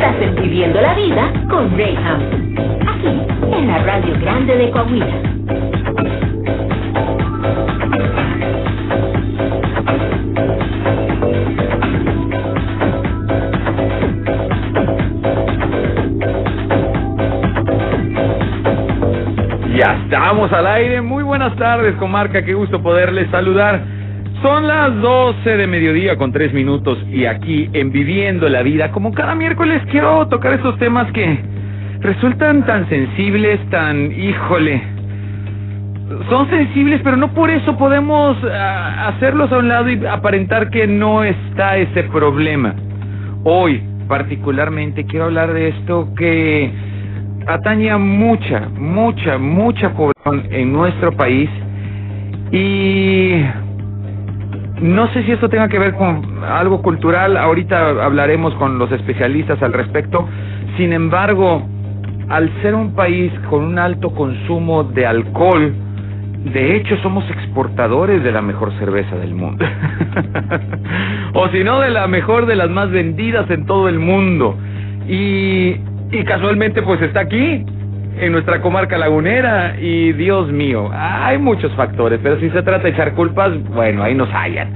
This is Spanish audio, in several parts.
Estás en Viviendo la Vida con Rayham. Aquí, en la Radio Grande de Coahuila. Ya estamos al aire. Muy buenas tardes, comarca. Qué gusto poderles saludar. Son las 12 de mediodía con 3 minutos y aquí en Viviendo la Vida, como cada miércoles quiero tocar estos temas que resultan tan sensibles, tan, híjole, son sensibles, pero no por eso podemos ah, hacerlos a un lado y aparentar que no está ese problema. Hoy, particularmente, quiero hablar de esto que atañe a mucha, mucha, mucha población en nuestro país y no sé si esto tenga que ver con algo cultural, ahorita hablaremos con los especialistas al respecto. Sin embargo, al ser un país con un alto consumo de alcohol, de hecho somos exportadores de la mejor cerveza del mundo. o si no, de la mejor de las más vendidas en todo el mundo. Y, y casualmente pues está aquí, en nuestra comarca lagunera y Dios mío, hay muchos factores, pero si se trata de echar culpas, bueno, ahí nos hallan.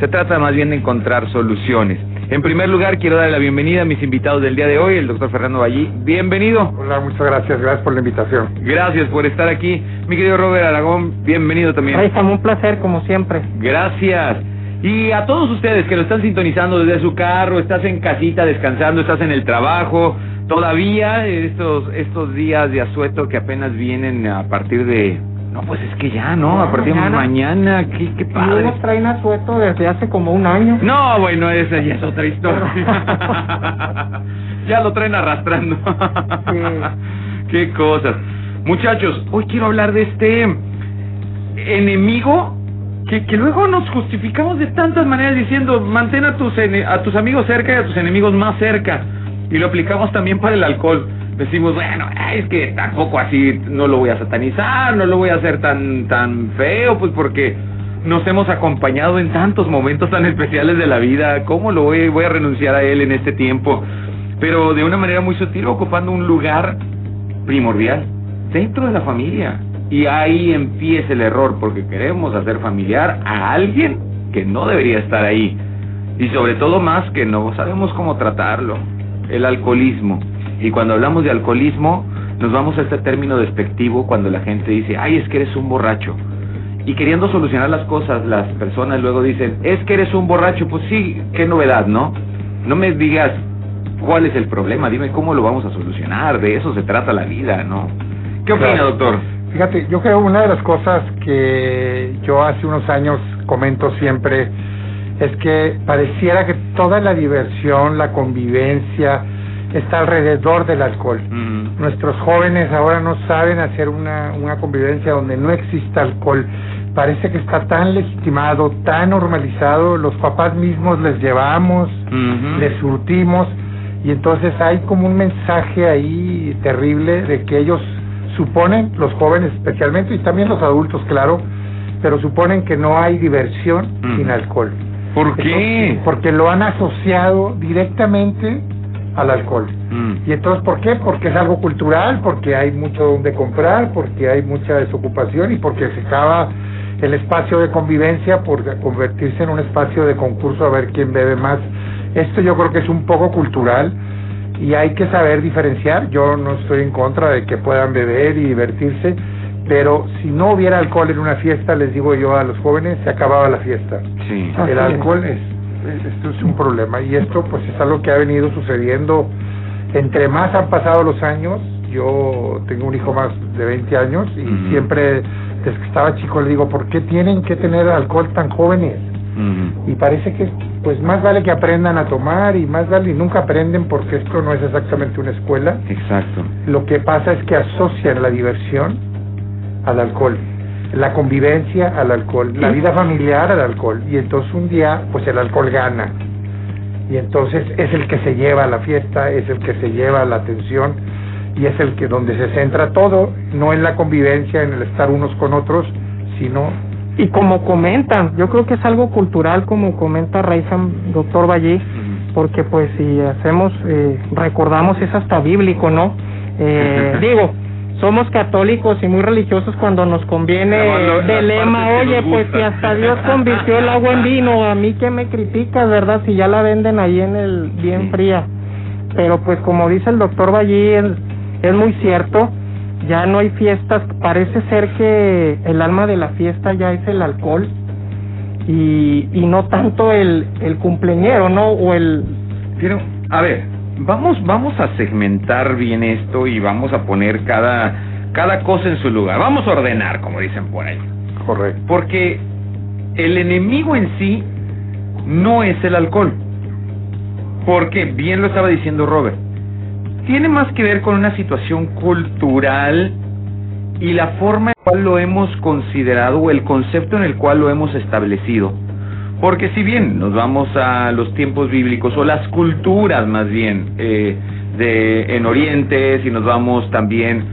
Se trata más bien de encontrar soluciones. En primer lugar, quiero darle la bienvenida a mis invitados del día de hoy, el doctor Fernando Vallí. Bienvenido. Hola, muchas gracias, gracias por la invitación. Gracias por estar aquí. Mi querido Robert Aragón, bienvenido también. Raiza, un placer como siempre. Gracias. Y a todos ustedes que lo están sintonizando desde su carro, estás en casita descansando, estás en el trabajo, todavía estos estos días de asueto que apenas vienen a partir de no pues es que ya no a partir de mañana qué, qué padre unos traen asueto desde hace como un año. no bueno esa ya es otra historia. Ya lo traen arrastrando. Qué cosas. Muchachos hoy quiero hablar de este enemigo que, que luego nos justificamos de tantas maneras diciendo mantén a tus a tus amigos cerca y a tus enemigos más cerca y lo aplicamos también para el alcohol decimos bueno es que tampoco así no lo voy a satanizar no lo voy a hacer tan tan feo pues porque nos hemos acompañado en tantos momentos tan especiales de la vida cómo lo voy voy a renunciar a él en este tiempo pero de una manera muy sutil ocupando un lugar primordial dentro de la familia. Y ahí empieza el error, porque queremos hacer familiar a alguien que no debería estar ahí. Y sobre todo más que no sabemos cómo tratarlo. El alcoholismo. Y cuando hablamos de alcoholismo, nos vamos a este término despectivo cuando la gente dice, ay, es que eres un borracho. Y queriendo solucionar las cosas, las personas luego dicen, es que eres un borracho. Pues sí, qué novedad, ¿no? No me digas cuál es el problema, dime cómo lo vamos a solucionar. De eso se trata la vida, ¿no? ¿Qué opina, Claro. doctor? Fíjate, yo creo una de las cosas que yo hace unos años comento siempre es que pareciera que toda la diversión, la convivencia está alrededor del alcohol. Mm, Nuestros jóvenes ahora no saben hacer una, una convivencia donde no exista alcohol. Parece que está tan legitimado, tan normalizado, los papás mismos les llevamos, les surtimos y entonces hay como un mensaje ahí terrible de que ellos suponen, los jóvenes especialmente y también los adultos, claro, pero suponen que no hay diversión sin alcohol. ¿Por qué? Entonces, porque lo han asociado directamente al alcohol. Mm, Y entonces, ¿por qué? Porque es algo cultural, porque hay mucho donde comprar, porque hay mucha desocupación y porque se acaba el espacio de convivencia por convertirse en un espacio de concurso a ver quién bebe más. Esto yo creo que es un poco cultural y hay que saber diferenciar. Yo no estoy en contra de que puedan beber y divertirse, pero si no hubiera alcohol en una fiesta, les digo yo a los jóvenes, se acababa la fiesta. sí. El alcohol es, es- esto es un problema y esto pues es algo que ha venido sucediendo entre más han pasado los años. Yo tengo un hijo más de 20 años y siempre desde que estaba chico le digo, ¿por qué tienen que tener alcohol tan jóvenes? Y parece que pues más vale que aprendan a tomar y más vale y nunca aprenden porque esto no es exactamente una escuela. Exacto. Lo que pasa es que asocian la diversión al alcohol, la convivencia al alcohol, la vida familiar al alcohol. Y entonces un día, pues el alcohol gana. Y entonces es el que se lleva a la fiesta, es el que se lleva la atención y es el que donde se centra todo, no en la convivencia, en el estar unos con otros, sino Y como comentan, yo creo que es algo cultural, como comenta Raizam, doctor Valle, porque pues si hacemos, eh, recordamos es hasta bíblico, ¿no? Eh, digo, somos católicos y muy religiosos cuando nos conviene lo- de las lema, oye, pues gustan". si hasta Dios convirtió el agua en vino, a mí que me criticas, ¿verdad? Si ya la venden ahí en el bien Sí. fría. Pero pues como dice el doctor Ballí, es, es muy cierto, ya no hay fiestas, parece ser que el alma de la fiesta ya es el alcohol y, y no tanto el, el cumpleañero, ¿no? O el... Pero, a ver, vamos, vamos a segmentar bien esto y vamos a poner cada, cada cosa en su lugar. Vamos a ordenar, como dicen por ahí. Correcto. Porque el enemigo en sí no es el alcohol. Porque, bien lo estaba diciendo Robert, tiene más que ver con una situación cultural y la forma en la cual lo hemos considerado o el concepto en el cual lo hemos establecido. Porque si bien nos vamos a los tiempos bíblicos o las culturas más bien eh, de en Oriente, si nos vamos también,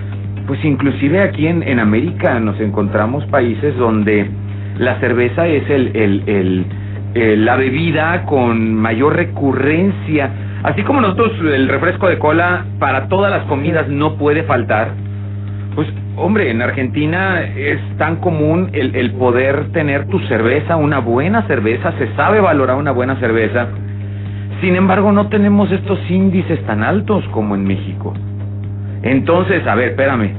pues inclusive aquí en, América nos encontramos países donde la cerveza es el- la bebida con mayor recurrencia. Así como nosotros el refresco de cola para todas las comidas no puede faltar, pues, hombre, en Argentina es tan común el, el poder tener tu cerveza, una buena cerveza, se sabe valorar una buena cerveza. Sin embargo, no tenemos estos índices tan altos como en México. Entonces, a ver, espérame,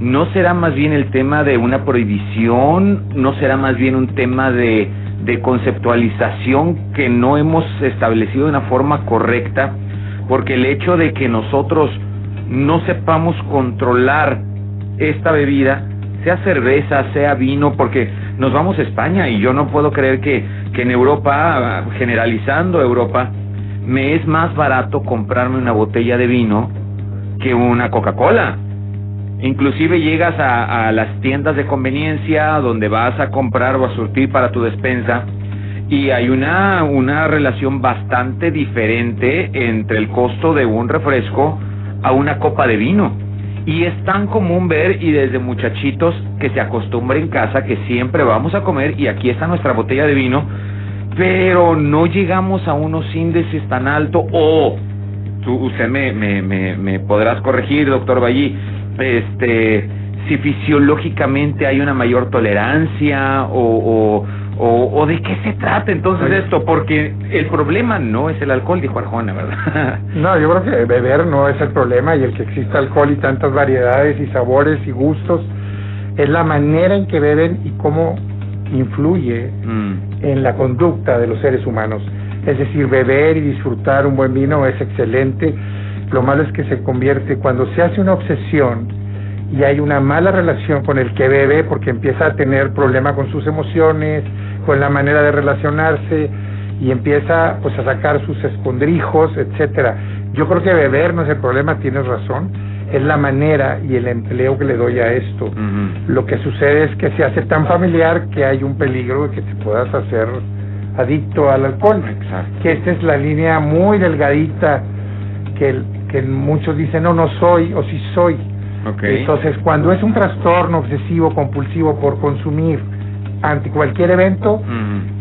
¿no será más bien el tema de una prohibición? ¿No será más bien un tema de, de conceptualización que no hemos establecido de una forma correcta? Porque el hecho de que nosotros no sepamos controlar esta bebida, sea cerveza, sea vino, porque nos vamos a España y yo no puedo creer que, que en Europa, generalizando Europa, me es más barato comprarme una botella de vino que una Coca-Cola. Inclusive llegas a, las tiendas de conveniencia donde vas a comprar o a surtir para tu despensa y hay una, una relación bastante diferente entre el costo de un refresco a una copa de vino. Y es tan común ver y desde muchachitos que se acostumbra en casa que siempre vamos a comer y aquí está nuestra botella de vino, pero no llegamos a unos índices tan altos o tú, usted me, me, me, me podrás corregir, doctor Ballí, este, si fisiológicamente hay una mayor tolerancia o, o, o, o de qué se trata entonces Oye. esto, porque el problema no es el alcohol, dijo Arjona, ¿verdad? No, yo creo que beber no es el problema y el que exista alcohol y tantas variedades y sabores y gustos es la manera en que beben y cómo influye Mm, en la conducta de los seres humanos. Es decir, beber y disfrutar un buen vino es excelente. Lo malo es que se convierte cuando se hace una obsesión y hay una mala relación con el que bebe porque empieza a tener problema con sus emociones, con la manera de relacionarse y empieza pues a sacar sus escondrijos, etcétera. Yo creo que beber no es el problema, tienes razón, es la manera y el empleo que le doy a esto. Lo que sucede es que se hace tan familiar que hay un peligro de que te puedas hacer adicto al alcohol. Exacto. Que esta es la línea muy delgadita que, el- que muchos dicen, no, no soy o sí soy. Entonces, cuando es un trastorno obsesivo compulsivo por consumir ante cualquier evento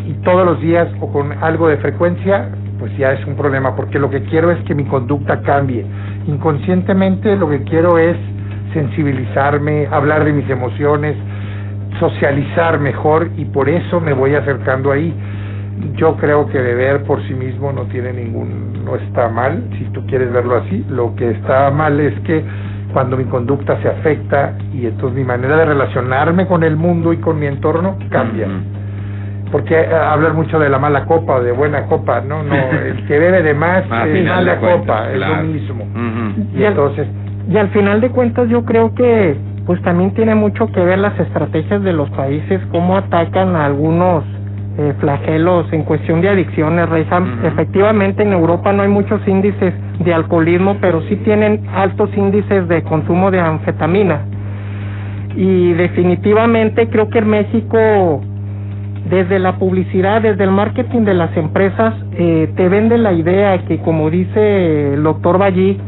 y todos los días o con algo de frecuencia, pues ya es un problema, porque lo que quiero es que mi conducta cambie. Inconscientemente lo que quiero es sensibilizarme, hablar de mis emociones, socializar mejor y por eso me voy acercando ahí. Yo creo que beber por sí mismo no tiene ningún, no está mal, si tú quieres verlo así. Lo que está mal es que cuando mi conducta se afecta y entonces mi manera de relacionarme con el mundo y con mi entorno cambia. Porque eh, hablan mucho de la mala copa o de buena copa, no, no, el que bebe de más A es mala cuentas, copa, es lo mismo. Y al- entonces, Y al final de cuentas yo creo que pues también tiene mucho que ver las estrategias de los países, cómo atacan a algunos eh, flagelos en cuestión de adicciones, Reyham. Ujú. Efectivamente en Europa no hay muchos índices de alcoholismo, pero sí tienen altos índices de consumo de anfetamina. Y definitivamente creo que en México, desde la publicidad, desde el marketing de las empresas, eh, te vende la idea que, como dice el doctor Ballí,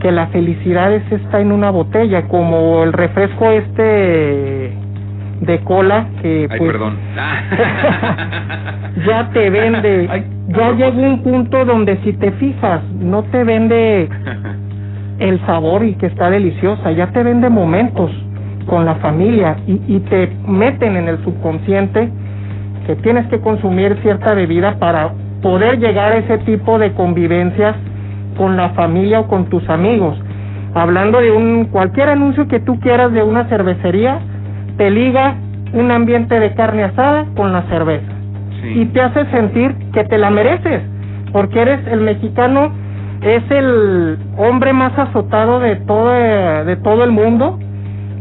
que la felicidad es está en una botella, como el refresco este de cola que Ay, pues perdón. ya te vende, Ay, ya a llega un punto donde si te fijas, no te vende el sabor y que está deliciosa, ya te vende momentos con la familia y, y te meten en el subconsciente que tienes que consumir cierta bebida para poder llegar a ese tipo de convivencias con la familia o con tus amigos. Hablando de un cualquier anuncio que tú quieras de una cervecería, te liga un ambiente de carne asada con la cerveza. Y te hace sentir que te la mereces, porque eres el mexicano, es el hombre más azotado de todo, de todo el mundo,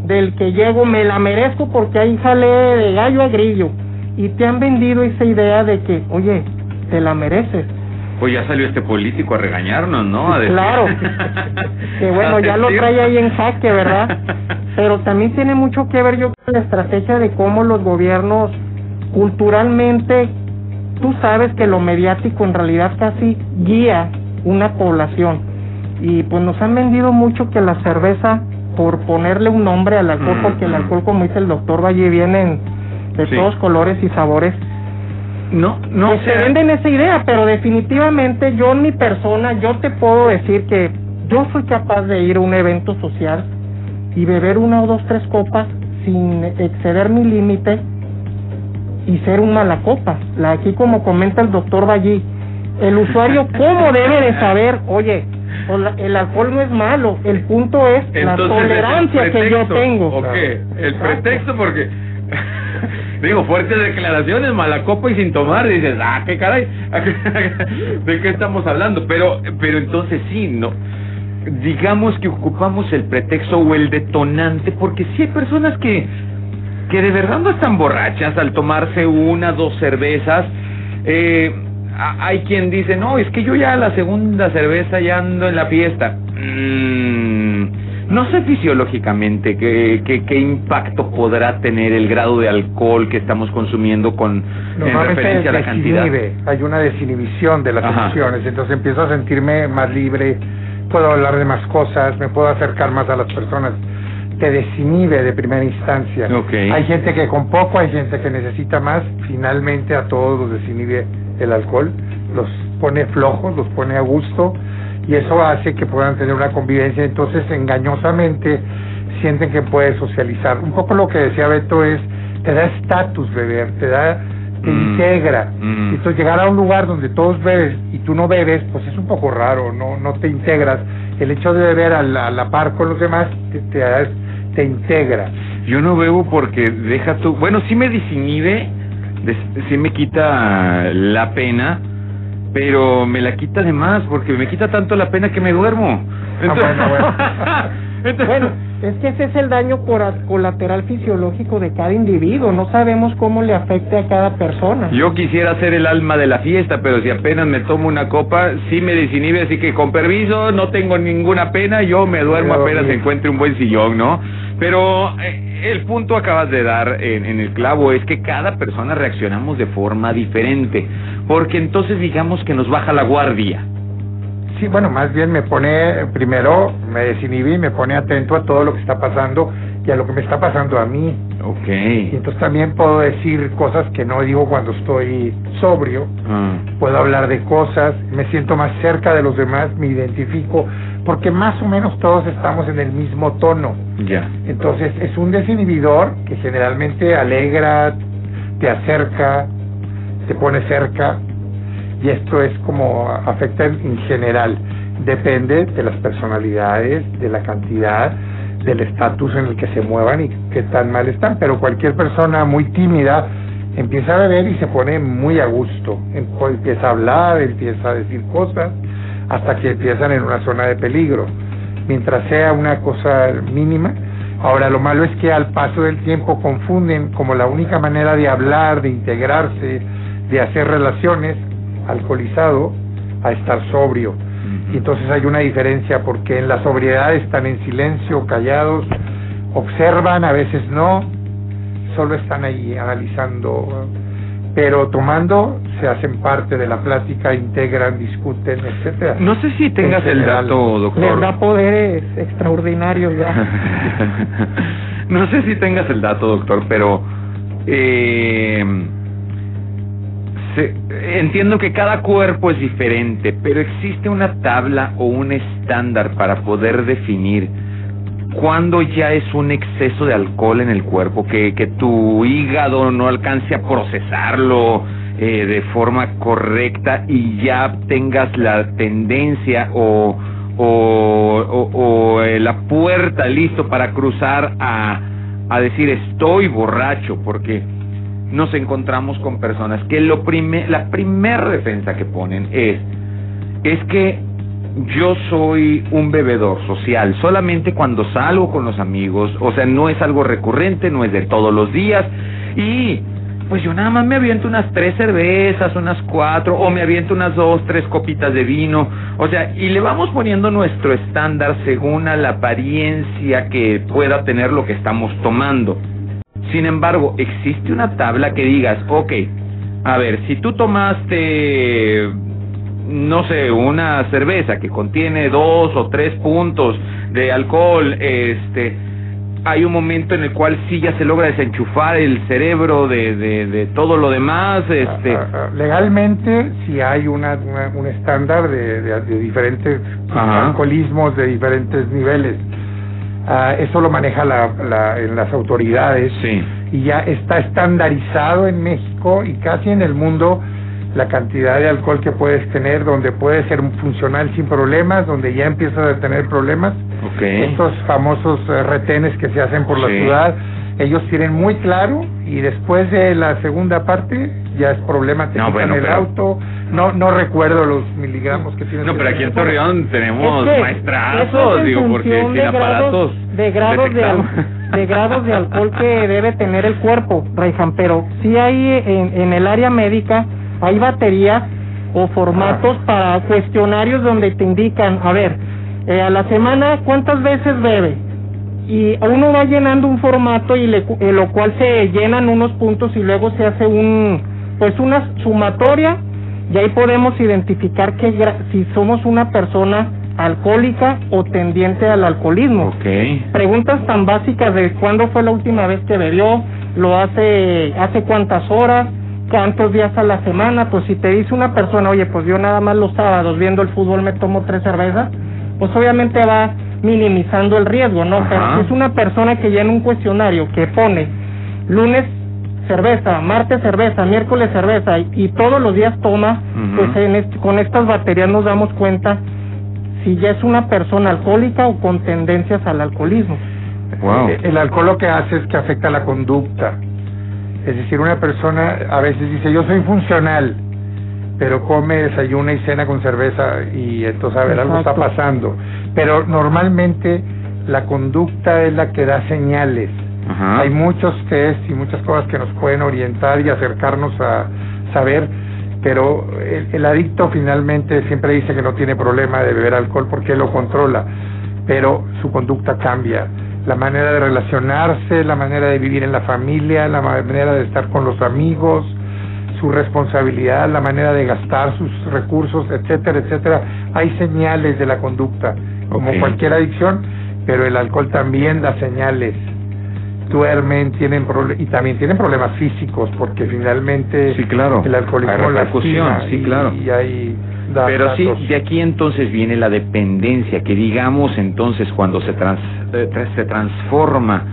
del que llego, me la merezco porque ahí jale de gallo a grillo, y te han vendido esa idea de que, oye, te la mereces. Pues ya salió este político a regañarnos, ¿no? A decir- Claro, que bueno, ya lo trae ahí en jaque, ¿verdad? Pero también tiene mucho que ver yo con la estrategia de cómo los gobiernos culturalmente, tú sabes que lo mediático en realidad casi guía una población. Y pues nos han vendido mucho que la cerveza, por ponerle un nombre al alcohol, Mm, porque el mm. alcohol, como dice el doctor Valle, vienen de Sí. todos colores y sabores. No, no se venden esa idea, pero definitivamente yo en mi persona, yo te puedo decir que yo soy capaz de ir a un evento social y beber una o dos, tres copas sin exceder mi límite y ser un malacopa. La, aquí como comenta el doctor Ballí, el usuario cómo debe de saber, oye, pues el alcohol no es malo, el punto es la Entonces, ¿es el tolerancia que yo tengo. ¿O qué? El pretexto porque... Digo, fuertes declaraciones, mala copa y sin tomar, dices, ah, qué caray, ¿de qué estamos hablando? Pero, pero entonces sí, no, digamos que ocupamos el pretexto o el detonante, porque sí hay personas que, que de verdad no están borrachas al tomarse una, dos cervezas, eh, hay quien dice, no, es que yo ya la segunda cerveza ya ando en la fiesta. Mm, no sé fisiológicamente qué, qué, qué impacto podrá tener el grado de alcohol que estamos consumiendo con en referencia a la cantidad. hay una desinhibición de las Ajá. emociones, entonces empiezo a sentirme más libre, puedo hablar de más cosas, me puedo acercar más a las personas, te desinhibe de primera instancia. Hay gente que con poco, hay gente que necesita más, finalmente a todos los desinhibe el alcohol, los pone flojos, los pone a gusto y eso hace que puedan tener una convivencia, entonces engañosamente sienten que puedes socializar. Un poco lo que decía Beto es, te da estatus beber, te da, te Mm, integra. mm. Entonces llegar a un lugar donde todos bebes y tú no bebes, pues es un poco raro, no, no te integras. El hecho de beber a la, a la par con los demás te, te, te integra. Yo no bebo porque deja tu... Bueno, sí me desinhibe, des- sí me quita la pena, pero me la quita de más porque me quita tanto la pena que me duermo. Ah, bueno, bueno. Entonces- Bueno, es que ese es el daño colateral fisiológico de cada individuo. No sabemos cómo le afecte a cada persona. Yo quisiera ser el alma de la fiesta, pero si apenas me tomo una copa, sí me desinhibe, así que con permiso, no tengo ninguna pena, yo me duermo Pero apenas bien. encuentre un buen sillón, ¿no? Pero eh, el punto acabas de dar en, en el clavo es que cada persona reaccionamos de forma diferente, porque entonces digamos que nos baja la guardia. Sí, bueno, más bien me pone, primero me desinhibí, me pone atento a todo lo que está pasando y a lo que me está pasando a mí. Y Ok. entonces también puedo decir cosas que no digo cuando estoy sobrio, Ah, puedo hablar de cosas, me siento más cerca de los demás, me identifico, porque más o menos todos estamos en el mismo tono. ya. Entonces es un desinhibidor que generalmente alegra, te acerca, te pone cerca y esto es como afecta en general. Depende de las personalidades, de la cantidad, del estatus en el que se muevan y qué tan mal están. Pero cualquier persona muy tímida empieza a beber y se pone muy a gusto. Em- Empieza a hablar, empieza a decir cosas hasta que empiezan en una zona de peligro. Mientras sea una cosa mínima, Ahora, lo malo es que al paso del tiempo confunden como la única manera de hablar, de integrarse, de hacer relaciones, alcoholizado, a estar sobrio. Y entonces hay una diferencia porque en la sobriedad están en silencio, callados, observan, a veces no, solo están ahí analizando, pero tomando se hacen parte de la plática, integran, discuten, etcétera. No sé si tengas En el dato, doctor. Les da poderes extraordinarios ya. no sé si tengas el dato, doctor, pero eh, entiendo que cada cuerpo es diferente, pero existe una tabla o un estándar para poder definir cuándo ya es un exceso de alcohol en el cuerpo, que, que tu hígado no alcance a procesarlo eh, de forma correcta y ya tengas la tendencia o, o, o- o, eh, la puerta listo para cruzar a, a decir estoy borracho, porque nos encontramos con personas que lo la primera defensa que ponen es es que yo soy un bebedor social. Solamente cuando salgo con los amigos, o sea, no es algo recurrente, no es de todos los días. Y pues yo nada más me aviento unas tres cervezas, unas cuatro, o me aviento unas dos, tres copitas de vino, o sea, y le vamos poniendo nuestro estándar según a la apariencia que pueda tener lo que estamos tomando. Sin embargo, existe una tabla que digas, ok, a ver, si tú tomaste, no sé, una cerveza que contiene dos o tres puntos de alcohol, este, hay un momento en el cual sí ya se logra desenchufar el cerebro de, de, de todo lo demás, este, Legalmente, si hay una, una- un estándar de, de- de diferentes Ajá. alcoholismos de diferentes niveles. Eso lo maneja la, la- en las autoridades. Sí, y ya está estandarizado en México y casi en el mundo la cantidad de alcohol que puedes tener, donde puede ser funcional sin problemas, donde ya empiezas a tener problemas. ok, Estos famosos eh, retenes que se hacen por la ciudad, ellos tienen muy claro y después de la segunda parte ya es problema, te No, bueno, el pero- auto, no no recuerdo los miligramos que tienen. No, pero aquí en Torreón tenemos Es que maestrazos, es digo, porque sin aparatos de grados de, al- de grados de alcohol que debe tener el cuerpo, Raihan, pero sí hay en, en el área médica hay baterías o formatos para cuestionarios donde te indican, a ver, eh, a la semana cuántas veces bebe y uno va llenando un formato y le, eh, lo cual se llenan unos puntos y luego se hace un pues una sumatoria. Y ahí podemos identificar que si somos una persona alcohólica o tendiente al alcoholismo. Preguntas tan básicas de cuándo fue la última vez que bebió, lo hace hace cuántas horas, cuántos días a la semana, pues si te dice una persona, oye, pues yo nada más los sábados viendo el fútbol me tomo tres cervezas, pues obviamente va minimizando el riesgo, ¿no? Ajá. Pero si es una persona que llena un cuestionario que pone lunes cerveza, martes cerveza, miércoles cerveza y, y todos los días toma, pues en este- con estas baterías nos damos cuenta si ya es una persona alcohólica o con tendencias al alcoholismo. Wow. Eh, El alcohol lo que hace es que afecta la conducta. Es decir, una persona a veces dice, yo soy funcional, pero come, desayuna y cena con cerveza y entonces, a ver, algo está pasando. Pero normalmente la conducta es la que da señales. Ajá. Hay muchos test y muchas cosas que nos pueden orientar y acercarnos a saber, pero el, el adicto finalmente siempre dice que no tiene problema de beber alcohol porque lo controla, pero su conducta cambia. La manera de relacionarse, la manera de vivir en la familia, la manera de estar con los amigos, su responsabilidad, la manera de gastar sus recursos, etcétera, etcétera. Hay señales de la conducta, como cualquier adicción, pero el alcohol también da señales duermen, tienen y también tienen problemas físicos, porque finalmente Sí, claro. el alcoholismo lastima sí, y- claro. y hay da- Pero sí, datos. de aquí entonces viene la dependencia, que digamos entonces cuando se, trans- eh, se transforma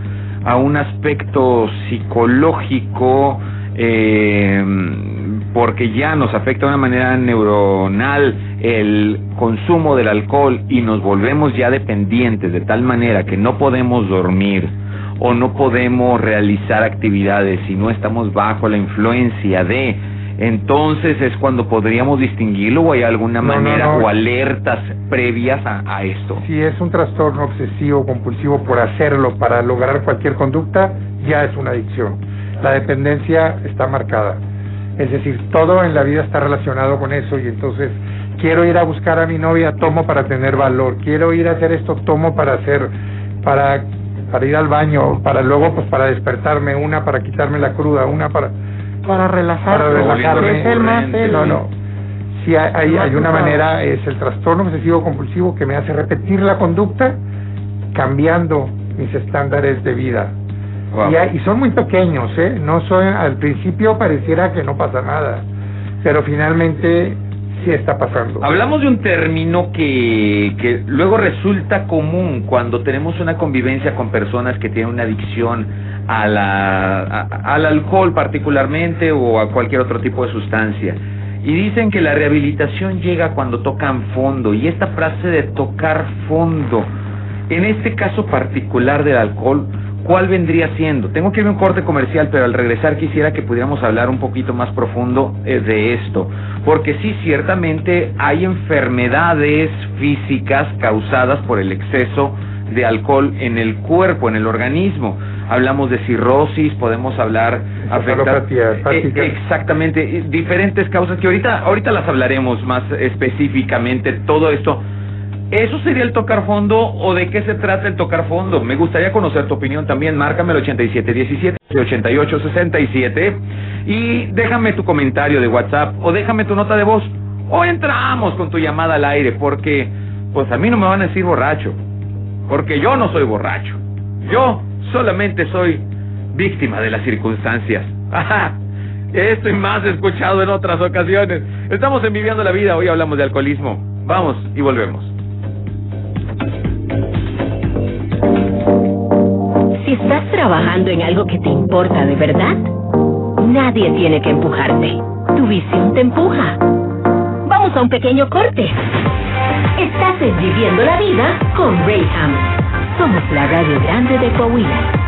a un aspecto psicológico, eh, porque ya nos afecta de una manera neuronal el consumo del alcohol y nos volvemos ya dependientes de tal manera que no podemos dormir o no podemos realizar actividades si no estamos bajo la influencia de entonces es cuando podríamos distinguirlo o hay alguna No, no, manera no. o alertas previas a, a esto. Si es un trastorno obsesivo compulsivo por hacerlo para lograr cualquier conducta, ya es una adicción. La dependencia está marcada. Es decir, todo en la vida está relacionado con eso y entonces quiero ir a buscar a mi novia, tomo para tener valor. Quiero ir a hacer esto, tomo para hacer para para ir al baño, para luego pues para despertarme, una para quitarme la cruda, una para Para relajar, para relajarme. es el más el- No, no. Sí, hay, hay, hay una manera, es el trastorno obsesivo compulsivo que me hace repetir la conducta cambiando mis estándares de vida. Wow. Y, son muy pequeños, ¿eh? No son, al principio pareciera que no pasa nada, pero finalmente sí está pasando. Hablamos de un término que, que luego resulta común cuando tenemos una convivencia con personas que tienen una adicción a la, a- al alcohol particularmente o a cualquier otro tipo de sustancia. Y dicen que la rehabilitación llega cuando tocan fondo. Y esta frase de tocar fondo, en este caso particular del alcohol, ¿cuál vendría siendo? Tengo que ir a un corte comercial, pero al regresar quisiera que pudiéramos hablar un poquito más profundo eh, de esto. Porque sí, ciertamente hay enfermedades físicas causadas por el exceso de alcohol en el cuerpo, en el organismo. Hablamos de cirrosis, podemos hablar Encefalopatía hepática. Eh, exactamente, eh, diferentes causas que ahorita ahorita las hablaremos más específicamente todo esto. ¿Eso sería el tocar fondo o de qué se trata el tocar fondo? Me gustaría conocer tu opinión también. Márcame el 8717 8867 y déjame tu comentario de WhatsApp o déjame tu nota de voz o entramos con tu llamada al aire porque pues a mí no me van a decir borracho porque yo no soy borracho. Yo solamente soy víctima de las circunstancias. Ajá. Esto y más escuchado en otras ocasiones. Estamos en Viviendo la Vida, hoy hablamos de alcoholismo. Vamos y volvemos. Si estás trabajando en algo que te importa de verdad, nadie tiene que empujarte. Tu visión te empuja. Vamos a un pequeño corte. Estás en Viviendo la Vida con Rayham. Somos la radio grande de Coahuila.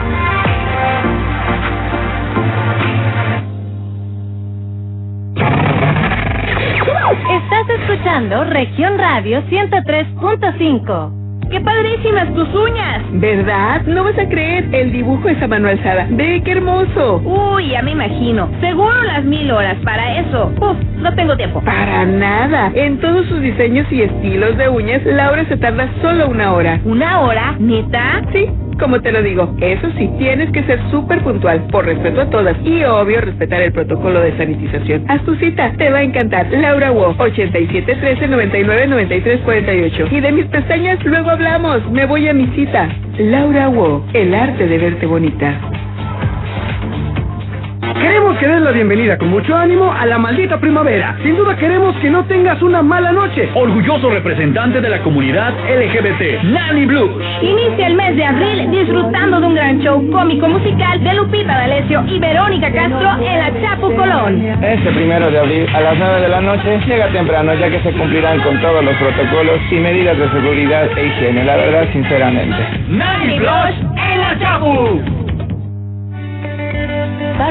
Estás escuchando Región Radio 103.5. ¡Qué padrísimas tus uñas! ¿Verdad? No vas a creer, el dibujo es a mano alzada. ¡Ve qué hermoso! Uy, ya me imagino. Seguro las mil horas para eso. Uf, no tengo tiempo. Para nada. En todos sus diseños y estilos de uñas, Laura se tarda solo una hora. ¿Una hora? ¿Neta? Sí. Como te lo digo, eso sí, tienes que ser súper puntual, por respeto a todas y obvio respetar el protocolo de sanitización. Haz tu cita, te va a encantar. Laura Wo, 8713 99 93 48. Y de mis pestañas luego hablamos, me voy a mi cita. Laura Wo, el arte de verte bonita. Que des la bienvenida con mucho ánimo a la maldita primavera. Sin duda queremos que no tengas una mala noche. Orgulloso representante de la comunidad LGBT, Nani Blues. Inicia el mes de abril disfrutando de un gran show cómico musical de Lupita D'Alessio y Verónica Castro en la Chapu Colón. Este primero de abril a las 9 de la noche llega temprano ya que se cumplirán con todos los protocolos y medidas de seguridad e higiene, la verdad sinceramente. Nani Blues en la Chapu.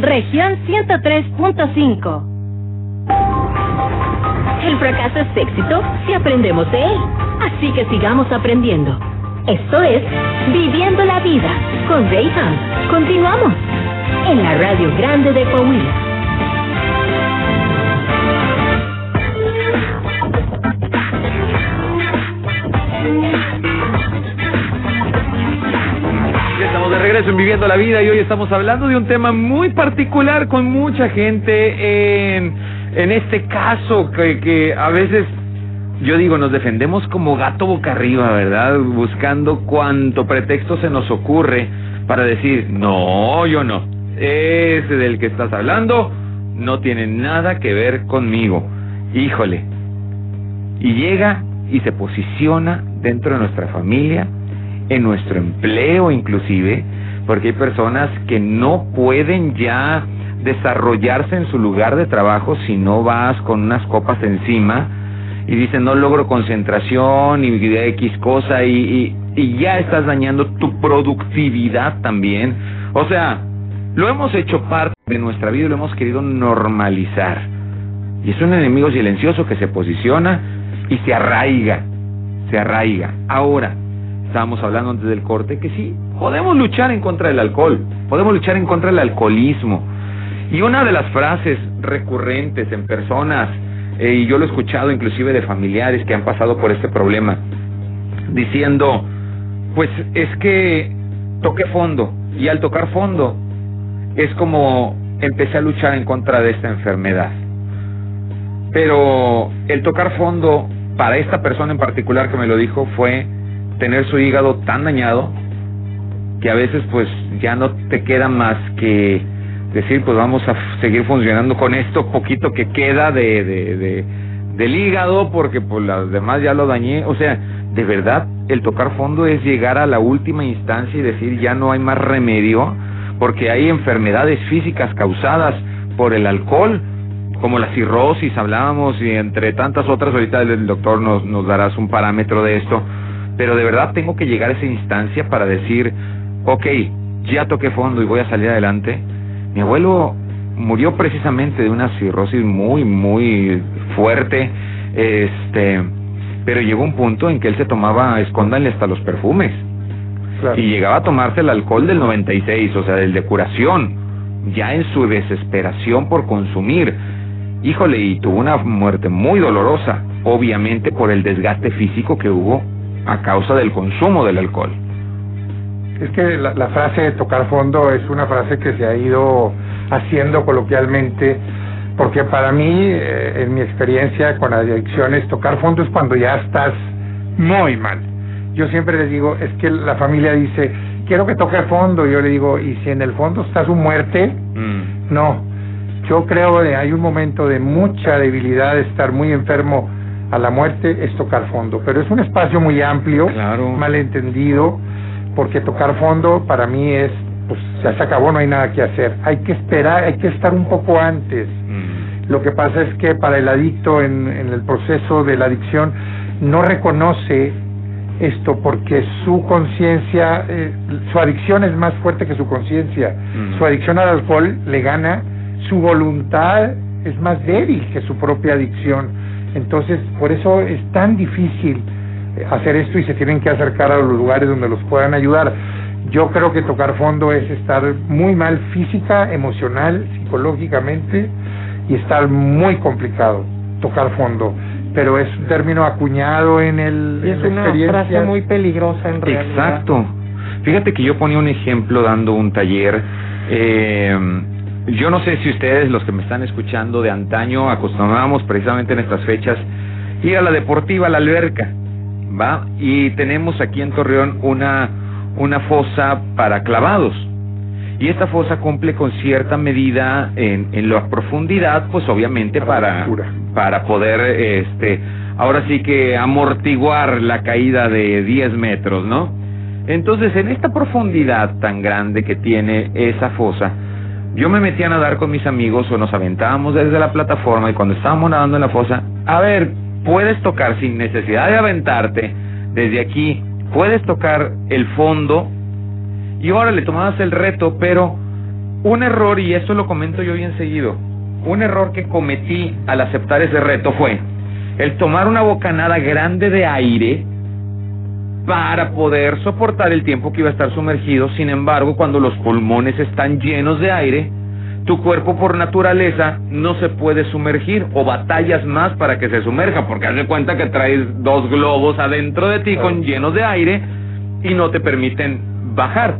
Región 103.5. El fracaso es éxito si aprendemos de él. Así que sigamos aprendiendo. Esto es Viviendo la Vida con Rayham. Continuamos. en la Radio Grande de Coahuila. En Viviendo la Vida y hoy estamos hablando de un tema muy particular con mucha gente en, este caso que, a veces yo digo, nos defendemos como gato boca arriba, ¿verdad? Buscando cuanto pretexto se nos ocurre para decir, no, yo no. Ese del que estás hablando no tiene nada que ver conmigo. Híjole. Y llega y se posiciona dentro de nuestra familia, en nuestro empleo inclusive, porque hay personas que no pueden ya desarrollarse en su lugar de trabajo si no vas con unas copas encima y dicen no logro concentración y X cosa y, y, y ya estás dañando tu productividad también. O sea, lo hemos hecho parte de nuestra vida y lo hemos querido normalizar. Y es un enemigo silencioso que se posiciona y se arraiga, se arraiga. Ahora, estábamos hablando antes del corte que sí, podemos luchar en contra del alcohol, podemos luchar en contra del alcoholismo. Y una de las frases recurrentes en personas eh, y yo lo he escuchado inclusive de familiares que han pasado por este problema, diciendo, pues es que toqué fondo y al tocar fondo es como empecé a luchar en contra de esta enfermedad. Pero el tocar fondo para esta persona en particular que me lo dijo fue tener su hígado tan dañado que a veces pues ya no te queda más que decir, pues vamos a seguir funcionando con esto poquito que queda de, de, de del hígado, porque pues las demás ya lo dañé. O sea, de verdad, el tocar fondo es llegar a la última instancia y decir ya no hay más remedio, porque hay enfermedades físicas causadas por el alcohol, como la cirrosis, hablábamos, y entre tantas otras, ahorita el doctor nos, nos darás un parámetro de esto, pero de verdad tengo que llegar a esa instancia para decir, ok, ya toqué fondo y voy a salir adelante mi abuelo murió precisamente de una cirrosis muy, muy fuerte, este, pero llegó un punto en que él se tomaba, escóndanle hasta los perfumes. Y llegaba a tomarse el alcohol del 96, o sea, del de curación, ya en su desesperación por consumir. Híjole, y tuvo una muerte muy dolorosa, obviamente por el desgaste físico que hubo a causa del consumo del alcohol. Es que la, la, frase de tocar fondo es una frase que se ha ido haciendo coloquialmente, porque para mí, eh, en mi experiencia con adicciones, tocar fondo es cuando ya estás muy mal. Yo siempre les digo, es que la familia dice, quiero que toque fondo. Yo le digo, ¿y si en el fondo está su muerte? Mm. No. Yo creo que hay un momento de mucha debilidad, de estar muy enfermo a la muerte, es tocar fondo. Pero es un espacio muy amplio, claro. malentendido porque tocar fondo para mí es, pues ya se acabó, no hay nada que hacer. Hay que esperar, hay que estar un poco antes. Mm. Lo que pasa es que para el adicto en, en el proceso de la adicción no reconoce esto porque su conciencia, eh, su adicción es más fuerte que su conciencia. Mm. Su adicción al alcohol le gana, su voluntad es más débil que su propia adicción. Entonces, por eso es tan difícil hacer esto y se tienen que acercar a los lugares donde los puedan ayudar. Yo creo que tocar fondo es estar muy mal física, emocional, psicológicamente y estar muy complicado tocar fondo. Pero es un término acuñado en el y es una frase muy peligrosa en realidad. Exacto. Fíjate que yo ponía un ejemplo dando un taller. Eh, yo no sé si ustedes, los que me están escuchando de antaño, acostumbrábamos precisamente en estas fechas ir a la deportiva, a la alberca. ¿Va? Y tenemos aquí en Torreón una, una fosa para clavados. Y esta fosa cumple con cierta medida en, en la profundidad, pues obviamente para, para poder, este, ahora sí que amortiguar la caída de 10 metros, ¿no? Entonces, en esta profundidad tan grande que tiene esa fosa, yo me metí a nadar con mis amigos o nos aventábamos desde la plataforma y cuando estábamos nadando en la fosa, a ver, puedes tocar sin necesidad de aventarte desde aquí, puedes tocar el fondo y ahora le tomabas el reto, pero un error, y esto lo comento yo bien seguido, un error que cometí al aceptar ese reto fue el tomar una bocanada grande de aire para poder soportar el tiempo que iba a estar sumergido. Sin embargo, cuando los pulmones están llenos de aire, tu cuerpo por naturaleza no se puede sumergir o batallas más para que se sumerja, porque haz de cuenta que traes dos globos adentro de ti con llenos de aire y no te permiten bajar.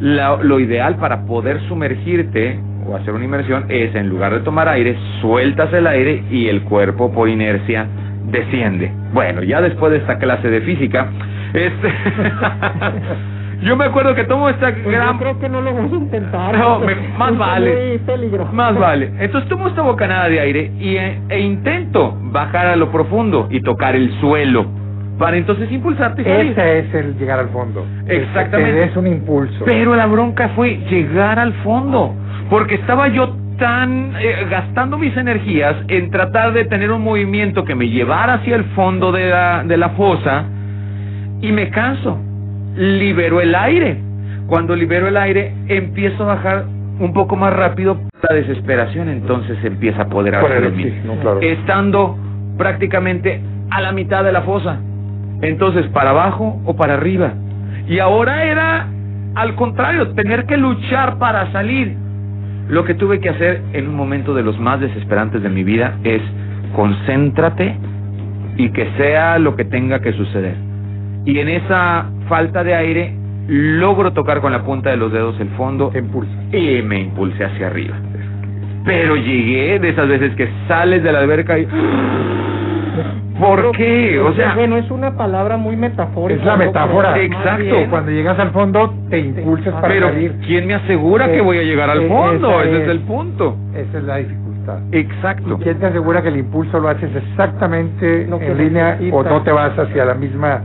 La- lo ideal para poder sumergirte o hacer una inmersión es en lugar de tomar aire, sueltas el aire y el cuerpo por inercia desciende. Bueno, ya después de esta clase de física, este yo me acuerdo que tomo esta Pues gran yo creo que no lo vamos a intentar. No, me- más Es vale. más vale. Entonces tomo esta bocanada de aire y, e, e intento bajar a lo profundo y tocar el suelo para entonces impulsarte y salir. Ese es el llegar al fondo. Exactamente. Des un impulso. Pero la bronca fue llegar al fondo, porque estaba yo tan eh, gastando mis energías en tratar de tener un movimiento que me llevara hacia el fondo de la, de la fosa y me canso. Libero el aire. Cuando libero el aire, empiezo a bajar un poco más rápido. La desesperación entonces empieza a oxígeno, claro. Estando prácticamente a la mitad de la fosa. Entonces, para abajo o para arriba. Y ahora era al contrario, tener que luchar para salir. Lo que tuve que hacer en un momento de los más desesperantes de mi vida es concéntrate y que sea lo que tenga que suceder. Y en esa falta de aire logro tocar con la punta de los dedos el fondo Te impulsa. y me impulsé hacia arriba. Pero llegué de esas veces que sales de la alberca y... ¿Por qué? O sea, bueno, es una palabra muy metafórica. Es la metáfora. Exacto, bien- Cuando llegas al fondo, te impulsas para pero salir. ¿quién me asegura que voy a llegar al Eh, fondo? Ese es es. el punto. Esa es la dificultad. Exacto. ¿Y quién te asegura que el impulso lo haces exactamente Lo que en línea necesitas. o no te vas hacia la misma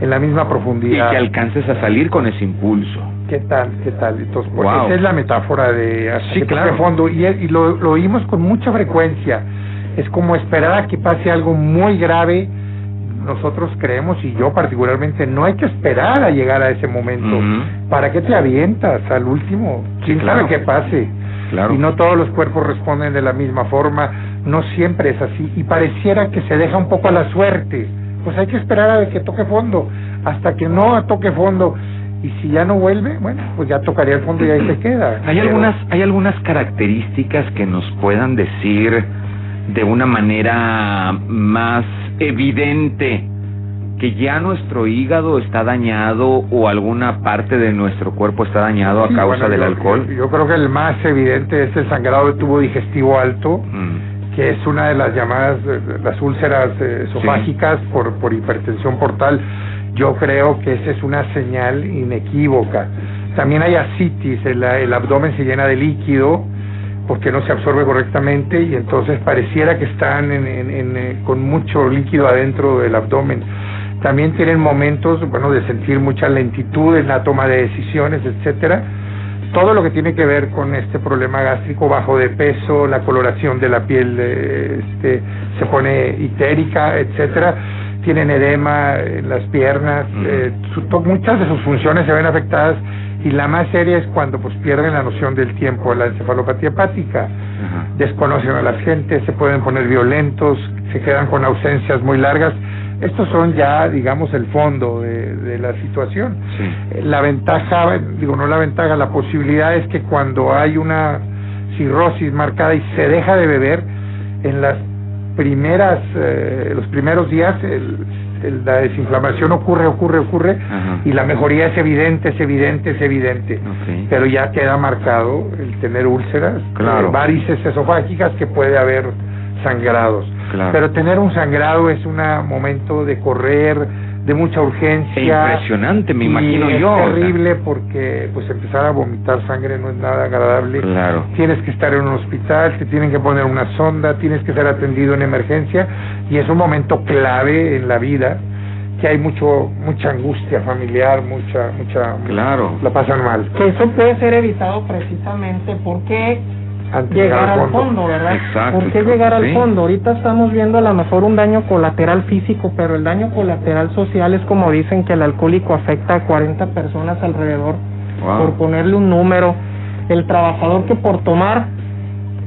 en la misma Y profundidad? que alcances a salir con ese impulso. ¿Qué tal? ¿Qué tal? Entonces, pues, Wow. esa es la metáfora de hasta Sí, que toque claro. fondo y, y lo, lo oímos con mucha frecuencia. Es como esperar a que pase algo muy grave. Nosotros creemos, y yo particularmente, no hay que esperar a llegar a ese momento. ¿Para qué te avientas al último? ¿Quién claro. sabe qué pase? Claro. Y no todos los cuerpos responden de la misma forma, no siempre es así, y pareciera que se deja un poco a la suerte. Pues hay que esperar a que toque fondo, hasta que no toque fondo, y si ya no vuelve, bueno, pues ya tocaría el fondo y ahí se queda. Hay Pero- algunas, hay algunas características que nos puedan decir de una manera más evidente que ya nuestro hígado está dañado o alguna parte de nuestro cuerpo está dañado a Sí, causa bueno, del yo- alcohol. Yo, yo creo que el más evidente es el sangrado de tubo digestivo alto, Mm, que es una de las llamadas las úlceras eh, esofágicas por, por hipertensión portal. Yo creo que esa es una señal inequívoca. También hay ascitis, el, el abdomen se llena de líquido porque no se absorbe correctamente y entonces pareciera que están en- en- en, eh, con mucho líquido adentro del abdomen. También tienen momentos, bueno, de sentir mucha lentitud en la toma de decisiones, etcétera todo lo que tiene que ver con este problema gástrico, bajo de peso, la coloración de la piel eh, este, se pone itérica, etcétera, tienen edema en las piernas, eh, su- to- muchas de sus funciones se ven afectadas y la más seria es cuando pues pierden la noción del tiempo, la encefalopatía hepática, desconocen a la gente, se pueden poner violentos, se quedan con ausencias muy largas. Estos son ya, digamos, el fondo de, de la situación. Sí. La ventaja, digo, no la ventaja, la posibilidad es que cuando hay una cirrosis marcada y se deja de beber, en las primeras, eh, los primeros días, el- el- la desinflamación ocurre, ocurre, ocurre, Ajá. y la mejoría es evidente, es evidente, es evidente. Pero ya queda marcado el tener úlceras, Claro. eh, varices esofágicas que puede haber sangrados. Claro. Pero tener un sangrado es un momento de correr, de mucha urgencia. E impresionante, me y imagino es yo. sea. terrible porque pues empezar a vomitar sangre no es nada agradable. Claro. Tienes que estar en un hospital, te tienen que poner una sonda, tienes que ser atendido en emergencia y es un momento clave en la vida que hay mucho mucha angustia familiar, mucha mucha Claro. la pasan mal. Que eso puede ser evitado precisamente porque Antes llegar al fondo, ¿verdad? Exacto, ¿Por qué llegar al sí. fondo? Ahorita estamos viendo a lo mejor un daño colateral físico, pero el daño colateral social es como dicen que el alcohólico afecta a 40 personas alrededor, Wow. por ponerle un número. El trabajador que por tomar,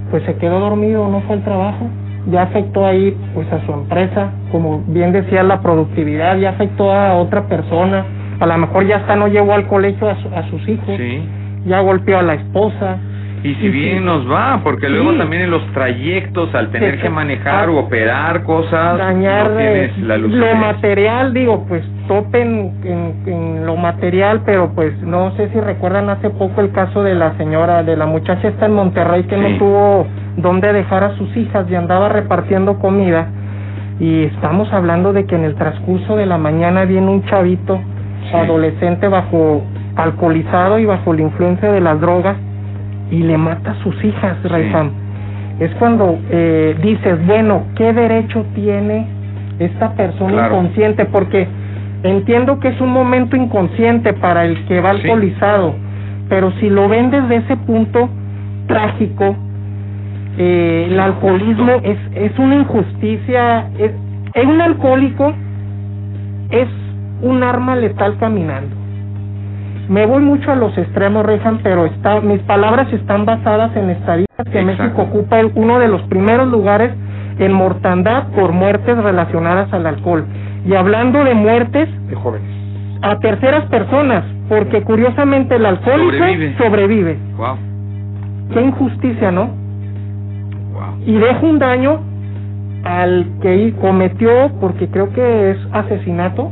pues se quedó dormido, no fue al trabajo, ya afectó ahí pues a su empresa, como bien decía, la productividad, ya afectó a otra persona, a lo mejor ya hasta no llevó al colegio a, su- a sus hijos, Sí. ya golpeó a la esposa. Y si bien nos va, porque luego también en los trayectos, al tener que manejar o operar cosas, dañar no eh, tienes la luz. lo material, digo, pues topen en, en lo material, pero pues no sé si recuerdan hace poco el caso de la señora, de la muchacha esta en Monterrey que Sí. no tuvo dónde dejar a sus hijas y andaba repartiendo comida y estamos hablando de que en el transcurso de la mañana viene un chavito Sí. adolescente bajo alcoholizado y bajo la influencia de las drogas y le mata a sus hijas, Raifam. Es cuando eh, dices, bueno, ¿qué derecho tiene esta persona Claro. inconsciente? Porque entiendo que es un momento inconsciente para el que va Sí. alcoholizado, pero si lo ven desde ese punto trágico, eh, el alcoholismo es, es una injusticia, es un alcohólico es un arma letal caminando. Me voy mucho a los extremos, Rejan, pero está, mis palabras están basadas en estadísticas que Exacto. México ocupa el- uno de los primeros lugares en mortandad por muertes relacionadas al alcohol. Y hablando de muertes de jóvenes. a terceras personas, porque curiosamente el alcohólico Sobrevive. sobrevive. Wow, Qué injusticia, ¿no? wow. y deja un daño al que cometió, porque creo que es asesinato,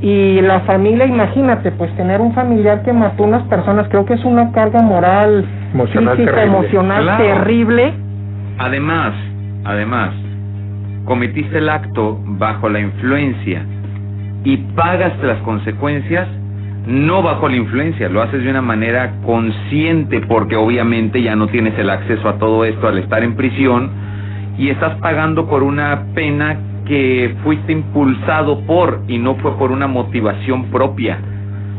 y la familia, imagínate, pues tener un familiar que mató a unas personas, creo que es una carga moral, Emocional física, terrible. emocional Claro. terrible. Además, además, cometiste el acto bajo la influencia y pagas las consecuencias no bajo la influencia, lo haces de una manera consciente porque obviamente ya no tienes el acceso a todo esto al estar en prisión y estás pagando por una pena que fuiste impulsado por y no fue por una motivación propia.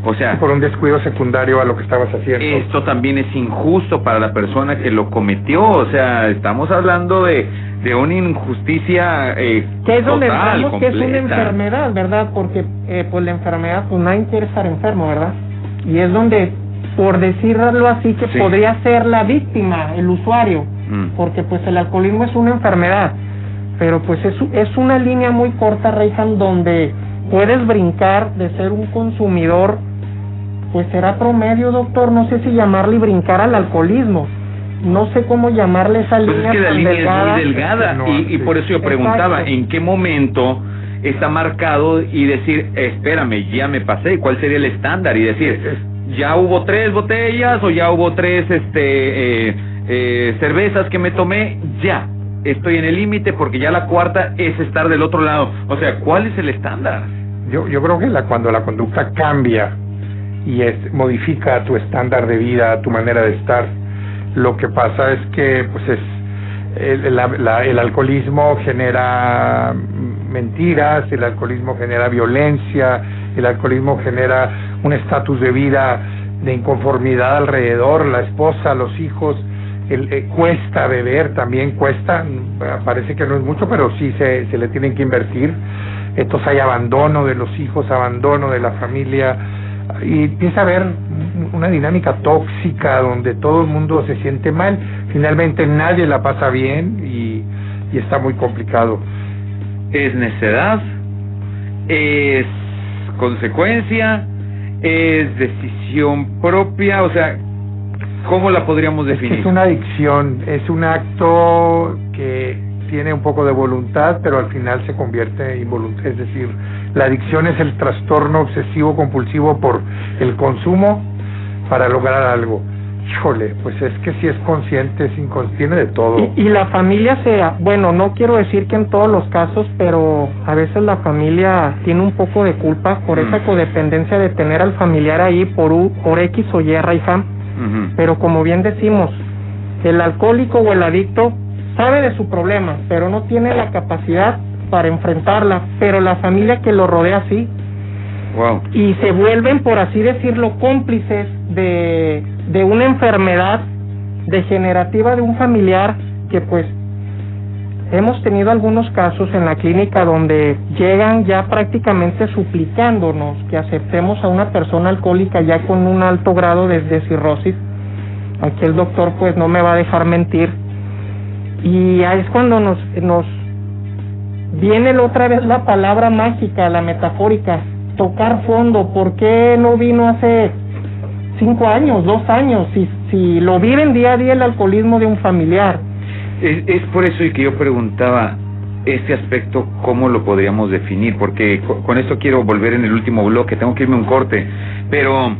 O sea, Por un descuido secundario a lo que estabas haciendo. esto también es injusto para la persona que lo cometió. O sea, estamos hablando de, de una injusticia eh, Que es donde total, que es una enfermedad, ¿verdad? Porque eh, pues la enfermedad, pues nadie quiere estar enfermo, ¿verdad? Y es donde, por decirlo así, que Sí. podría ser la víctima, el usuario. Mm. porque pues el alcoholismo es una enfermedad, pero pues es, es una línea muy corta, Reihan, donde puedes brincar de ser un consumidor, pues será promedio, doctor, no sé si llamarle y brincar al alcoholismo, no sé cómo llamarle esa Pues línea es que la tan línea delgada. es muy delgada No, y, por eso yo preguntaba Exacto. en qué momento está marcado y decir, espérame, ya me pasé, ¿cuál sería el estándar? Y decir, ya hubo tres botellas o ya hubo tres este eh, eh, cervezas que me tomé, ya estoy en el límite porque ya la cuarta es estar del otro lado. O sea, ¿cuál es el estándar? Yo, yo creo que la, cuando la conducta cambia y es, modifica tu estándar de vida, tu manera de estar, lo que pasa es que pues es el, la- la- el alcoholismo genera mentiras, el alcoholismo genera violencia, el alcoholismo genera un estatus de vida de inconformidad alrededor, la esposa, los hijos, el, eh, cuesta beber, también cuesta, mm, parece que no es mucho, pero sí se, se le tienen que invertir. Entonces hay abandono de los hijos, abandono de la familia, y empieza a haber una dinámica tóxica donde todo el mundo se siente mal, finalmente nadie la pasa bien y, y está muy complicado. ¿Es necedad? ¿Es consecuencia? ¿Es decisión propia? O sea, ¿cómo la podríamos Es que definir? es una adicción, es un acto que tiene un poco de voluntad, pero al final se convierte involuntario. Es decir, la adicción es el trastorno obsesivo compulsivo por el consumo para lograr algo. Híjole, pues es que si es consciente, es inconsciente, tiene de todo. Y, y la familia sea, bueno, no quiero decir que en todos los casos, pero a veces la familia tiene un poco de culpa por esa Mm. codependencia de tener al familiar ahí por, U, por X o Y, Raifam. Pero como bien decimos, el alcohólico o el adicto sabe de su problema, pero no tiene la capacidad para enfrentarla, pero la familia que lo rodea sí, Wow. y se vuelven, por así decirlo, cómplices de, de una enfermedad degenerativa de un familiar que pues hemos tenido algunos casos en la clínica donde llegan ya prácticamente suplicándonos que aceptemos a una persona alcohólica ya con un alto grado de, cirrosis. Aquí el doctor pues no me va a dejar mentir. Y ahí es cuando nos, nos viene otra vez la palabra mágica, la metafórica, tocar fondo. ¿Por qué no vino hace cinco años, dos años, si, si lo viven día a día el alcoholismo de un familiar? Es, es por eso que yo preguntaba este aspecto, ¿cómo lo podríamos definir? Porque co- con esto quiero volver en el último bloque, tengo que irme un corte, pero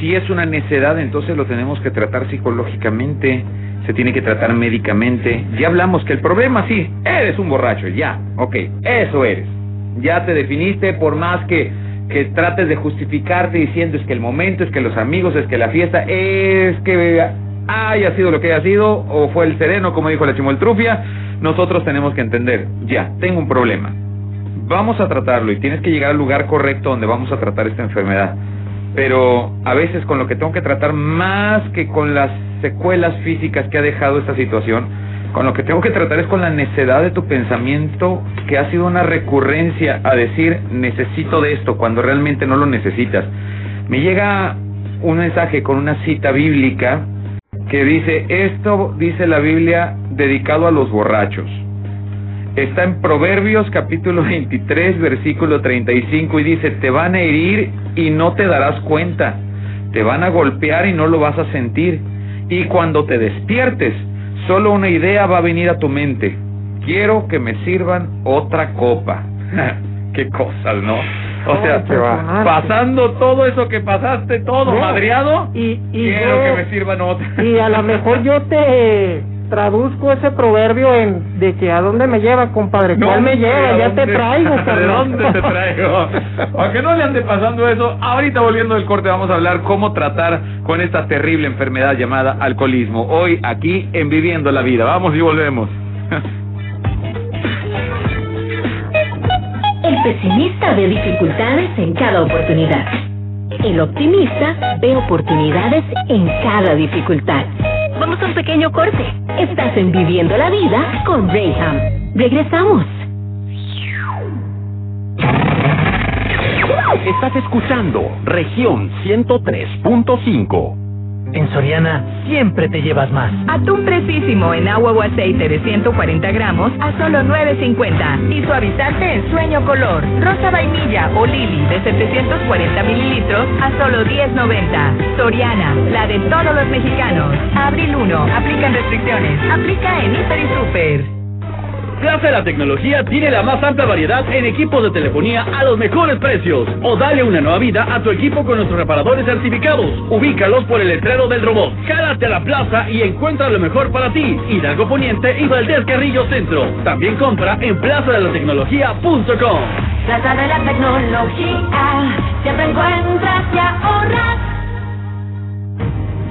si es una necedad, entonces lo tenemos que tratar psicológicamente, se tiene que tratar médicamente. Ya hablamos que el problema sí, eres un borracho, ya, ok, eso eres. Ya te definiste por más que, que trates de justificarte diciendo es que el momento, es que los amigos, es que la fiesta, es que haya sido lo que haya sido, o fue el sereno, como dijo la chimoltrufia, nosotros tenemos que entender, ya, tengo un problema. Vamos a tratarlo y tienes que llegar al lugar correcto donde vamos a tratar esta enfermedad. Pero a veces con lo que tengo que tratar más que con las secuelas físicas que ha dejado esta situación, con lo que tengo que tratar es con la necedad de tu pensamiento que ha sido una recurrencia a decir necesito de esto cuando realmente no lo necesitas. Me llega un mensaje con una cita bíblica que dice, esto dice la Biblia dedicado a los borrachos. Está en Proverbios capítulo 23 versículo 35 y dice, te van a herir y no te darás cuenta, te van a golpear y no lo vas a sentir. Y cuando te despiertes, solo una idea va a venir a tu mente, quiero que me sirvan otra copa. Qué cosas, ¿no? O sea, pasando todo eso que pasaste, todo No, madreado, y, y quiero yo- que me sirvan otra. Y a lo mejor yo te traduzco ese proverbio en de que a dónde me lleva, compadre. No, ¿Cuál me lleva? ¿a Ya te traigo, ¿De dónde te traigo? Aunque no le ande pasando eso, ahorita volviendo del corte vamos a hablar cómo tratar con esta terrible enfermedad llamada alcoholismo. Hoy aquí en Viviendo la Vida. Vamos y volvemos. pesimista ve dificultades en cada oportunidad. El optimista ve oportunidades en cada dificultad. Vamos a un pequeño corte. Estás en Viviendo la Vida con Rayham. Regresamos. Estás escuchando región 103.5. En Soriana siempre te llevas más. Atún fresísimo en agua o aceite de 140 gramos a solo 9.50. Y suavizante en sueño color. Rosa vainilla o lili de 740 mililitros a solo 10.90. Soriana, la de todos los mexicanos. Abril 1. Aplican restricciones. Aplica en Hiper y Super. Plaza de la Tecnología tiene la más amplia variedad en equipos de telefonía a los mejores precios. O dale una nueva vida a tu equipo con nuestros reparadores certificados. Ubícalos por el letrero del robot. Cálate a la plaza y encuentra lo mejor para ti. Hidalgo Poniente y Valdés Carrillo Centro. También compra en plazadelatecnología.com. Plaza de la tecnología, siempre encuentras y ahorras.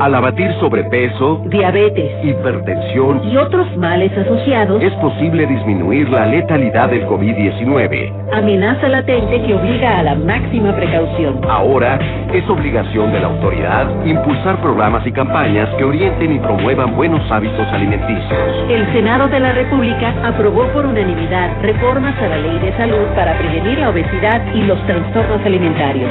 Al abatir sobrepeso, diabetes, hipertensión y otros males asociados, es posible disminuir la letalidad del COVID-19. amenaza latente que obliga a la máxima precaución. Ahora es obligación de la autoridad impulsar programas y campañas que orienten y promuevan buenos hábitos alimenticios. El Senado de la República aprobó por unanimidad reformas a la Ley de Salud para prevenir la obesidad y los trastornos alimentarios.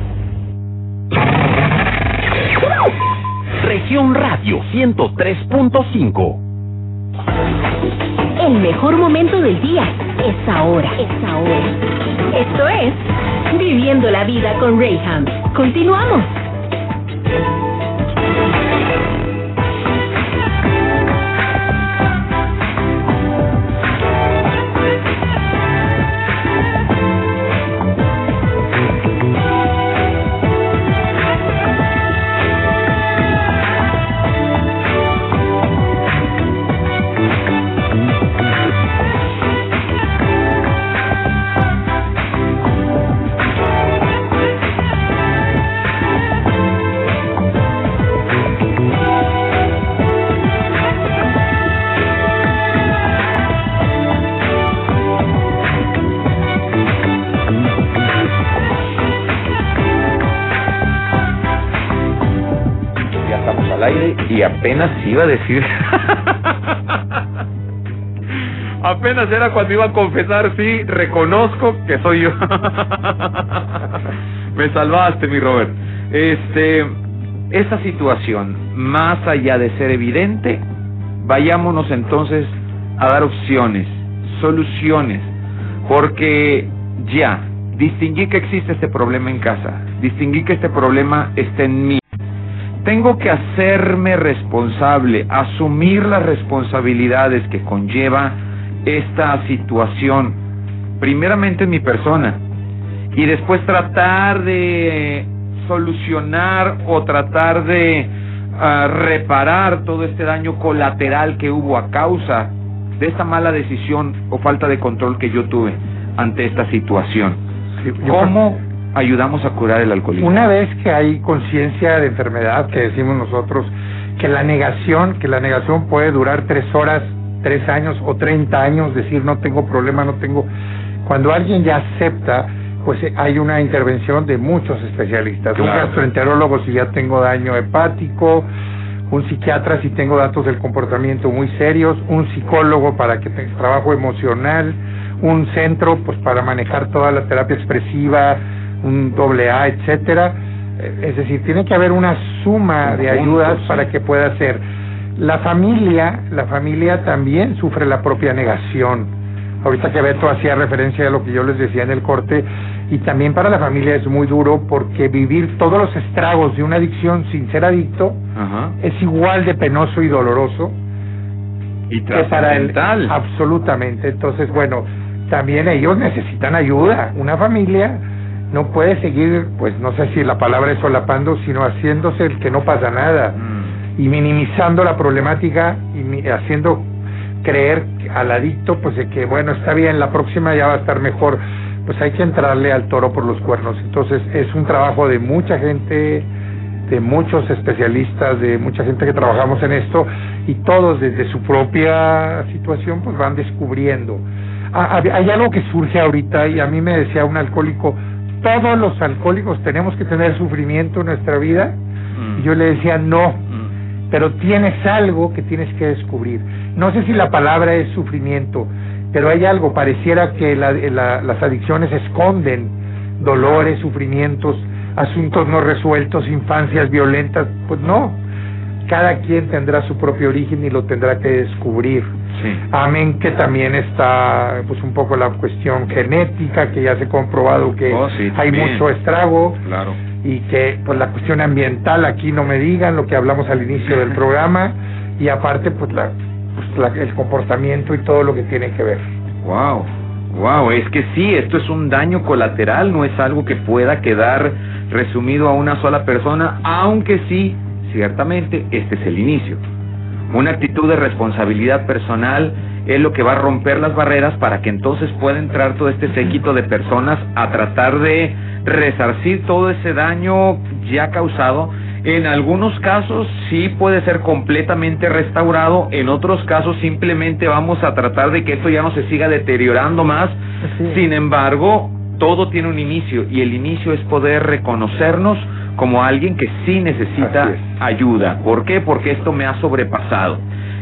Radio 103.5. El mejor momento del día es ahora. Es ahora. Esto es Viviendo la Vida con Rayham. Continuamos. Apenas iba a decir. apenas era cuando iba a confesar, sí, reconozco que soy yo. Me salvaste, mi Robert. Este, esa situación, más allá de ser evidente, vayámonos entonces a dar opciones, soluciones, porque ya, distinguí que existe este problema en casa, distinguí que este problema está en mí. Tengo que hacerme responsable, asumir las responsabilidades que conlleva esta situación, primeramente en mi persona, y después tratar de solucionar o tratar de ah, reparar todo este daño colateral que hubo a causa de esta mala decisión o falta de control que yo tuve ante esta situación. ¿Cómo ayudamos a curar el alcoholismo? Una vez que hay conciencia de enfermedad, que decimos nosotros, que la negación, que la negación puede durar tres horas, tres años o treinta años, decir no tengo problema, no tengo. Cuando alguien ya acepta, pues eh, hay una intervención de muchos especialistas. Un gastroenterólogo si ya tengo daño hepático, un psiquiatra si tengo datos del comportamiento muy serios, un psicólogo para que tenga trabajo emocional, un centro pues para manejar toda la terapia expresiva, un doble A, etcétera. Eh, es decir, tiene que haber una suma de ayudas para que pueda ser. La familia, la familia también sufre la propia negación. Ahorita que Beto hacía referencia a lo que yo les decía en el corte, y también para la familia es muy duro porque vivir todos los estragos de una adicción sin ser adicto es igual de penoso y doloroso y que para el absolutamente. Entonces, bueno, también ellos necesitan ayuda. Una familia no puede seguir, pues no sé si la palabra es solapando, sino haciéndose el que no pasa nada Mm. y minimizando la problemática y haciendo creer al adicto, pues de que bueno, está bien, la próxima ya va a estar mejor. Pues hay que entrarle al toro por los cuernos. Entonces es un trabajo de mucha gente, de muchos especialistas, de mucha gente que trabajamos en esto y todos desde su propia situación pues van descubriendo. Ah, Hay algo que surge ahorita y a mí me decía un alcohólico, todos los alcohólicos tenemos que tener sufrimiento en nuestra vida. Y yo le decía, no, pero tienes algo que tienes que descubrir. No sé si la palabra es sufrimiento, pero hay algo, pareciera que la- la- las adicciones esconden dolores, sufrimientos, asuntos no resueltos, infancias violentas, pues no. Cada quien tendrá su propio origen y lo tendrá que descubrir. Amén que también está pues un poco la cuestión genética, que ya se ha comprobado que Oh, sí, hay mucho estrago Claro. y que pues la cuestión ambiental aquí no me digan lo que hablamos al inicio del programa y aparte pues la, pues, la- el comportamiento y todo lo que tiene que ver. Wow, wow, es que sí, esto es un daño colateral, no es algo que pueda quedar resumido a una sola persona, aunque sí, ciertamente, este es el inicio. Una actitud de responsabilidad personal es lo que va a romper las barreras para que entonces pueda entrar todo este séquito de personas a tratar de resarcir todo ese daño ya causado. En algunos casos sí puede ser completamente restaurado, en otros casos simplemente vamos a tratar de que esto ya no se siga deteriorando más. Sin embargo, todo tiene un inicio y el inicio es poder reconocernos como alguien que sí necesita ayuda. ¿Por qué? Porque esto me ha sobrepasado.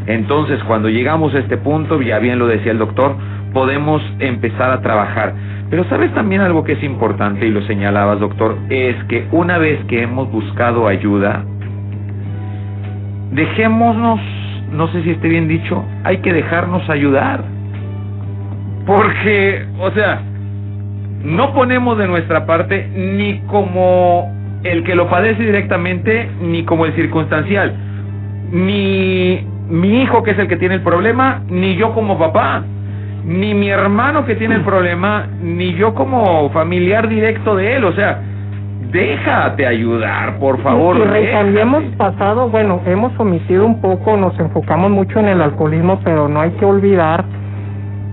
Entonces, cuando llegamos a este punto, ya bien lo decía el doctor, podemos empezar a trabajar. Pero sabes también algo que es importante y lo señalabas, doctor, es que una vez que hemos buscado ayuda, dejémonos, no sé si esté bien dicho, hay que dejarnos ayudar. Porque, o sea, no ponemos de nuestra parte ni como el que lo padece directamente, ni como el circunstancial. Ni mi hijo que es el que tiene el problema, ni yo como papá, ni mi hermano que tiene el problema, ni yo como familiar directo de él. O sea, déjate ayudar, por favor. Y hemos pasado, bueno, hemos omitido un poco, nos enfocamos mucho en el alcoholismo, pero no hay que olvidar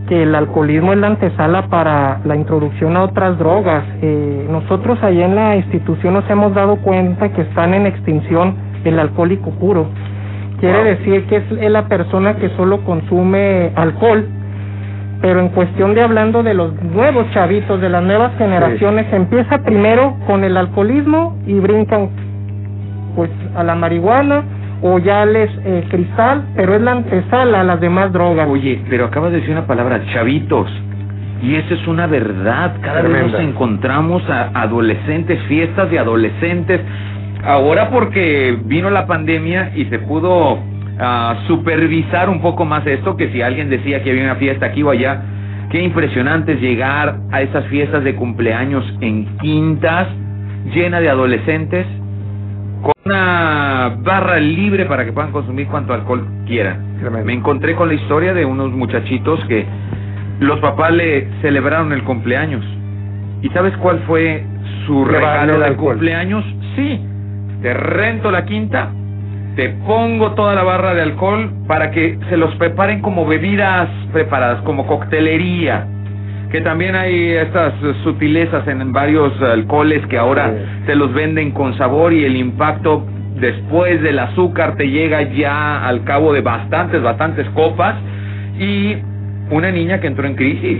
que el alcoholismo es la antesala para la introducción a otras drogas. Eh, nosotros allá en la institución nos hemos dado cuenta que están en extinción el alcohólico puro. Quiere decir que es la persona que solo consume alcohol, pero en cuestión de hablando de los nuevos chavitos, de las nuevas generaciones, empieza primero con el alcoholismo y brincan pues a la marihuana o ya les eh, cristal, pero es la antesala a las demás drogas. Oye, pero acabas de decir una palabra, chavitos. Y eso es una verdad. Cada vez nos encontramos a adolescentes, fiestas de adolescentes. Ahora porque vino la pandemia y se pudo ah, supervisar un poco más esto, que si alguien decía que había una fiesta aquí o allá, qué impresionante es llegar a esas fiestas de cumpleaños en quintas, llena de adolescentes, con una barra libre para que puedan consumir cuanto alcohol quieran. Me encontré con la historia de unos muchachitos que los papás le celebraron el cumpleaños. ¿Y sabes cuál fue su regalo de cumpleaños? Sí, te rento la quinta, te pongo toda la barra de alcohol para que se los preparen como bebidas preparadas, como coctelería. Que también hay estas sutilezas en varios alcoholes que ahora te los venden con sabor y el impacto después del azúcar te llega ya al cabo de bastantes, bastantes copas. Y una niña que entró en crisis.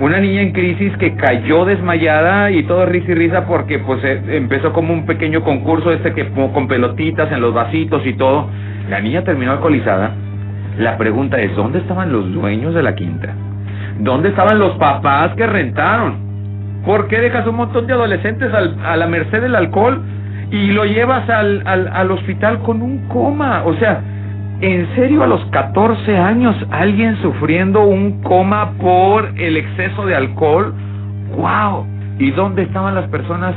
Una niña en crisis que cayó desmayada y todo risa y risa porque pues eh, empezó como un pequeño concurso este que con pelotitas en los vasitos y todo. La niña terminó alcoholizada. La pregunta es, ¿dónde estaban los dueños de la quinta? ¿Dónde estaban los papás que rentaron? ¿Por qué dejas un montón de adolescentes al- a la merced del alcohol y lo llevas al, al, al hospital con un coma? O sea, ¿en serio a los 14 años alguien sufriendo un coma por el exceso de alcohol? ¡Wow! ¿Y dónde estaban las personas,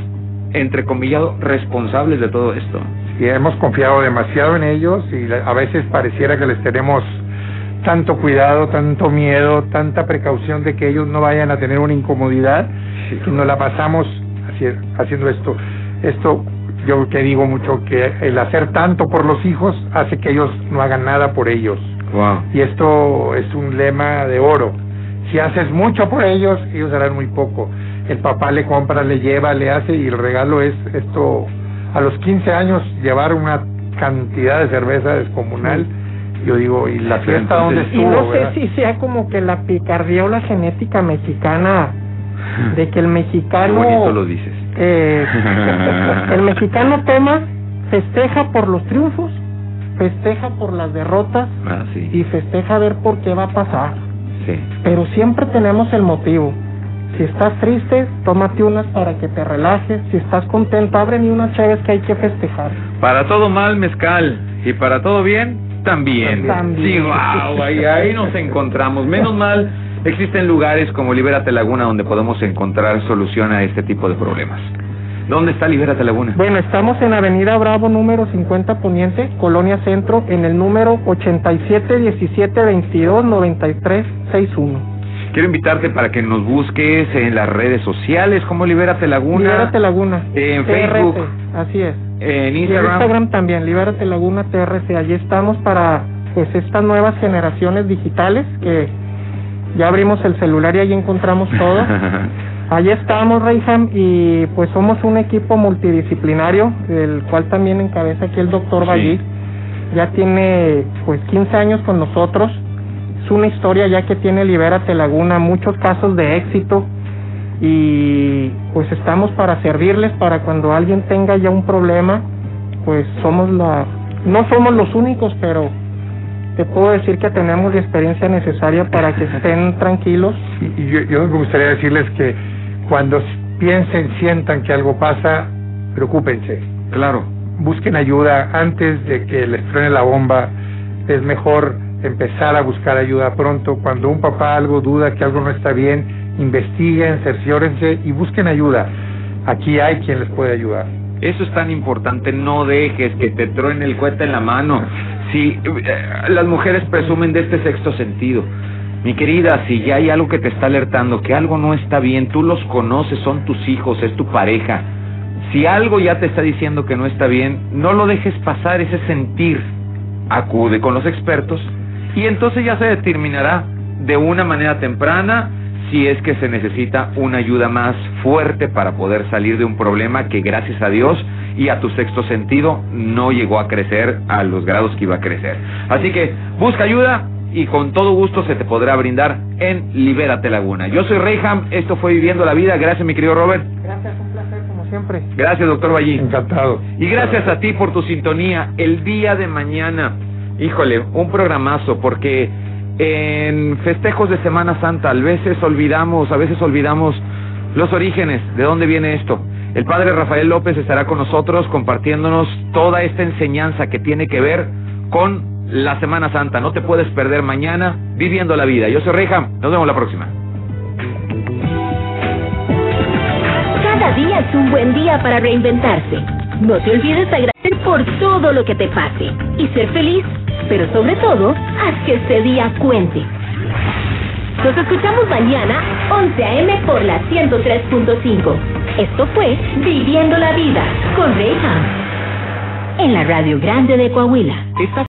entre comillado, responsables de todo esto? y hemos confiado demasiado en ellos y a veces pareciera que les tenemos tanto cuidado, tanto miedo, tanta precaución de que ellos no vayan a tener una incomodidad y nos la pasamos haci- haciendo esto. Esto yo que digo mucho que el hacer tanto por los hijos hace que ellos no hagan nada por ellos. Wow. Y esto es un lema de oro. Si haces mucho por ellos, ellos harán muy poco. El papá le compra, le lleva, le hace y el regalo es esto. A los 15 años llevar una cantidad de cerveza descomunal. Yo digo, ¿y la fiesta dónde y estuvo? no sé verdad? si sea como que la picardía o la genética mexicana, de que el Qué mexicano... bonito lo dices. eh, el mexicano toma, festeja por los triunfos, festeja por las derrotas Ah, sí, y festeja ver por qué va a pasar. sí. Pero siempre tenemos el motivo. Si estás triste, tómate unas para que te relajes. Si estás contento, ábreme unas chaves que hay que festejar. Para todo mal, mezcal. Y para todo bien, también. También. Sí, wow, ahí, ahí nos encontramos. Menos mal, existen lugares como Libérate Laguna donde podemos encontrar solución a este tipo de problemas. ¿Dónde está Libérate Laguna? Bueno, estamos en Avenida Bravo número 50 Poniente, Colonia Centro, en el número 87 17 22 93 61. Quiero invitarte para que nos busques en las redes sociales como Libérate Laguna. Libérate Laguna. En Facebook. Así es. En Instagram. Instagram también, Libérate Laguna TRC. Allí estamos para pues estas nuevas generaciones digitales que ya abrimos el celular y ahí encontramos todo. Allí estamos, Reyham, y pues somos un equipo multidisciplinario, el cual también encabeza aquí el doctor Sí. Vallí. Ya tiene pues 15 años con nosotros. Es una historia ya que tiene Libérate Laguna, muchos casos de éxito y pues estamos para servirles para cuando alguien tenga ya un problema, pues somos la no somos los únicos, pero te puedo decir que tenemos la experiencia necesaria para que estén tranquilos. Y y yo, yo me gustaría decirles que cuando piensen, sientan que algo pasa, preocúpense. Claro. Busquen ayuda antes de que les truene la bomba. Es mejor empezar a buscar ayuda pronto. Cuando un papá algo duda que algo no está bien, investiguen, cerciórense y busquen ayuda. Aquí hay quien les puede ayudar. Eso es tan importante, no dejes que te truene el cohete en la mano. Si eh, las mujeres presumen de este sexto sentido. Mi querida, si ya hay algo que te está alertando, que algo no está bien, tú los conoces, son tus hijos, es tu pareja. Si algo ya te está diciendo que no está bien, no lo dejes pasar ese sentir. Acude con los expertos y entonces ya se determinará de una manera temprana si es que se necesita una ayuda más fuerte para poder salir de un problema que gracias a Dios y a tu sexto sentido no llegó a crecer a los grados que iba a crecer. Así que busca ayuda y con todo gusto se te podrá brindar en Libérate Laguna. Yo soy Reyham, esto fue Viviendo la Vida, gracias mi querido Robert. Gracias, un placer como siempre. Gracias, doctor Ballín. Encantado. Y gracias a ti por tu sintonía. El día de mañana, híjole, un programazo, porque en festejos de Semana Santa a veces olvidamos, a veces olvidamos los orígenes, de dónde viene esto. El padre Rafael López estará con nosotros compartiéndonos toda esta enseñanza que tiene que ver con la Semana Santa. No te puedes perder mañana viviendo la vida. Yo soy Reja, nos vemos la próxima. Cada día es un buen día para reinventarse. No te olvides de agradecer por todo lo que te pase y ser feliz, pero sobre todo, haz que este día cuente. Nos escuchamos mañana, 11 a.m. por la 103.5. Esto fue Viviendo la Vida con Reyham. En la Radio Grande de Coahuila.